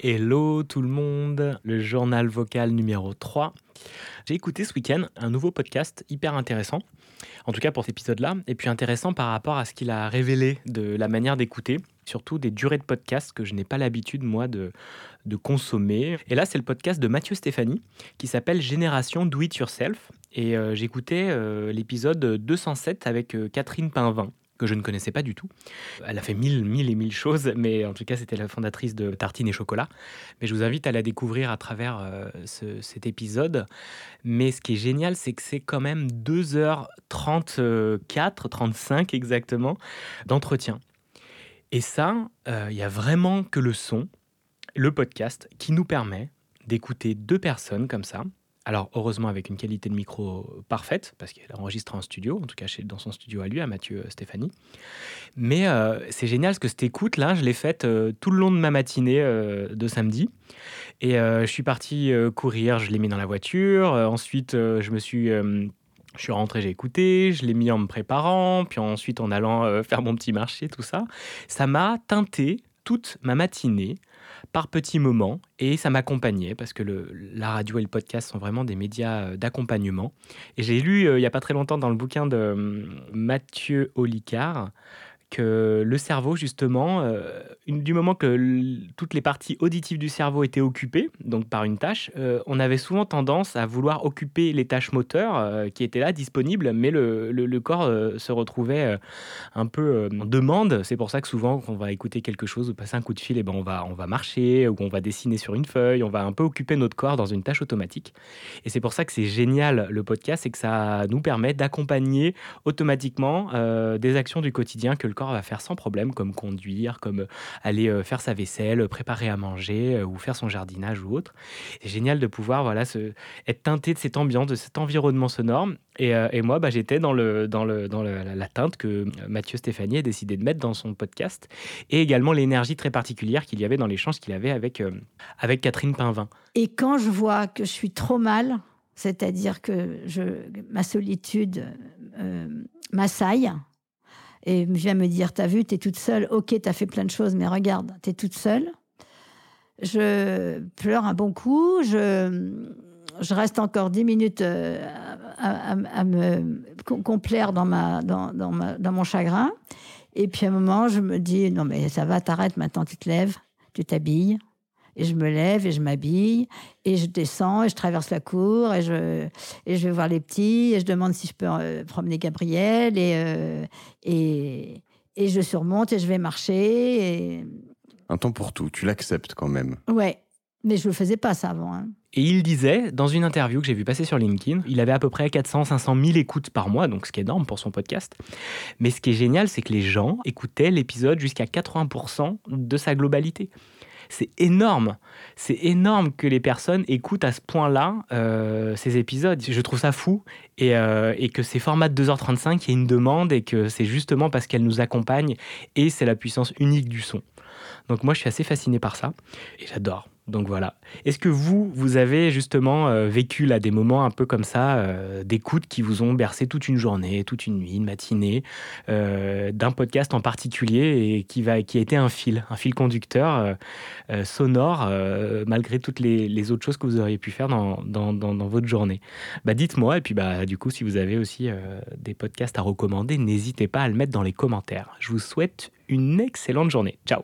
Hello tout le monde, le journal vocal numéro 3. J'ai écouté ce week-end un nouveau podcast hyper intéressant, en tout cas pour cet épisode-là, et puis intéressant par rapport à ce qu'il a révélé de la manière d'écouter, surtout des durées de podcast que je n'ai pas l'habitude moi de, consommer. Et là c'est le podcast de Mathieu Stéphanie qui s'appelle Génération Do It Yourself, et euh, j'écoutais euh, l'épisode 207 avec euh, Catherine Pinvin que je ne connaissais pas du tout. Elle a fait mille, mille et mille choses, mais en tout cas, c'était la fondatrice de Tartine et Chocolat. Mais je vous invite à la découvrir à travers euh, ce- cet épisode. Mais ce qui est génial, c'est que c'est quand même 2h34, 35 exactement, d'entretien. Et ça, euh, il y a vraiment que le son, le podcast, qui nous permet d'écouter deux personnes comme ça. Alors, heureusement, avec une qualité de micro parfaite, parce qu'elle enregistre en studio, en tout cas chez, dans son studio à lui, à Mathieu euh, Stéphanie. Mais euh, c'est génial parce que cette écoute-là, je l'ai faite euh, tout le long de ma matinée de samedi. Et je suis parti courir, je l'ai mis dans la voiture. Ensuite, je me suis. je suis rentré, j'ai écouté, je l'ai mis en me préparant, puis ensuite en allant faire mon petit marché, tout ça. Ça m'a teinté toute ma matinée par petits moments et ça m'accompagnait parce que la radio et le podcast sont vraiment des médias euh, d'accompagnement. Et j'ai lu euh, il n'y a pas très longtemps dans le bouquin de euh, Mathieu Olicard que le cerveau, justement, euh, du moment que toutes les parties auditives du cerveau étaient occupées, donc par une tâche, euh, on avait souvent tendance à vouloir occuper les tâches moteurs euh, qui étaient là, disponibles, mais le, le- corps se retrouvait un peu en demande. C'est pour ça que souvent, quand on va écouter quelque chose ou passer un coup de fil, eh ben, on, va, on va marcher ou on va dessiner sur une feuille, on va un peu occuper notre corps dans une tâche automatique. Et c'est pour ça que c'est génial le podcast, c'est que ça nous permet d'accompagner automatiquement des actions du quotidien que le corps va faire sans problème, comme conduire, comme euh, aller euh, faire sa vaisselle, euh, préparer à manger ou faire son jardinage ou autre. C'est génial de pouvoir voilà, être teinté de cette ambiance, de cet environnement sonore. Et, moi, bah, j'étais dans, le, dans, le, dans la, teinte que Mathieu Stéphanie a décidé de mettre dans son podcast et également l'énergie très particulière qu'il y avait dans l'échange qu'il avait avec, avec Catherine Pinvin. Et quand je vois que je suis trop mal, c'est-à-dire que je, ma solitude m'assaille, et vient me dire, t'as vu, t'es toute seule, ok, t'as fait plein de choses, mais regarde, t'es toute seule. Je pleure un bon coup, je, je reste encore dix minutes euh, à, me com- complaire dans, ma, dans, dans, ma- dans mon chagrin. Et puis à un moment, je me dis, non mais ça va, t'arrêtes maintenant, tu te lèves, tu t'habilles. Et je me lève et je m'habille et je descends et je traverse la cour et je, et je vais voir les petits et je demande si je peux euh, promener Gabriel et, euh, et, et je surmonte et je vais marcher. Et... Un temps pour tout, tu l'acceptes quand même. Ouais, mais je le faisais pas ça avant. hein. Et il disait, dans une interview que j'ai vu passer sur LinkedIn, il avait à peu près 400-500 000 écoutes par mois, donc ce qui est énorme pour son podcast. Mais ce qui est génial, c'est que les gens écoutaient l'épisode jusqu'à 80% de sa globalité. C'est énorme. C'est énorme que les personnes écoutent à ce point-là euh, ces épisodes. Je trouve ça fou. Et, euh, que ces formats de 2h35, il y une demande et que c'est justement parce qu'elles nous accompagnent et c'est la puissance unique du son. Donc moi, je suis assez fasciné par ça et j'adore. Donc voilà. Est-ce que vous, vous avez justement euh, vécu là des moments un peu comme ça, euh, d'écoute qui vous ont bercé toute une journée, toute une nuit, une matinée, euh, d'un podcast en particulier et qui, a été un fil, un fil conducteur sonore, malgré toutes les, autres choses que vous auriez pu faire dans, votre journée? Bah, Dites-moi, et puis bah, du coup, si vous avez aussi des podcasts à recommander, n'hésitez pas à le mettre dans les commentaires. Je vous souhaite une excellente journée. Ciao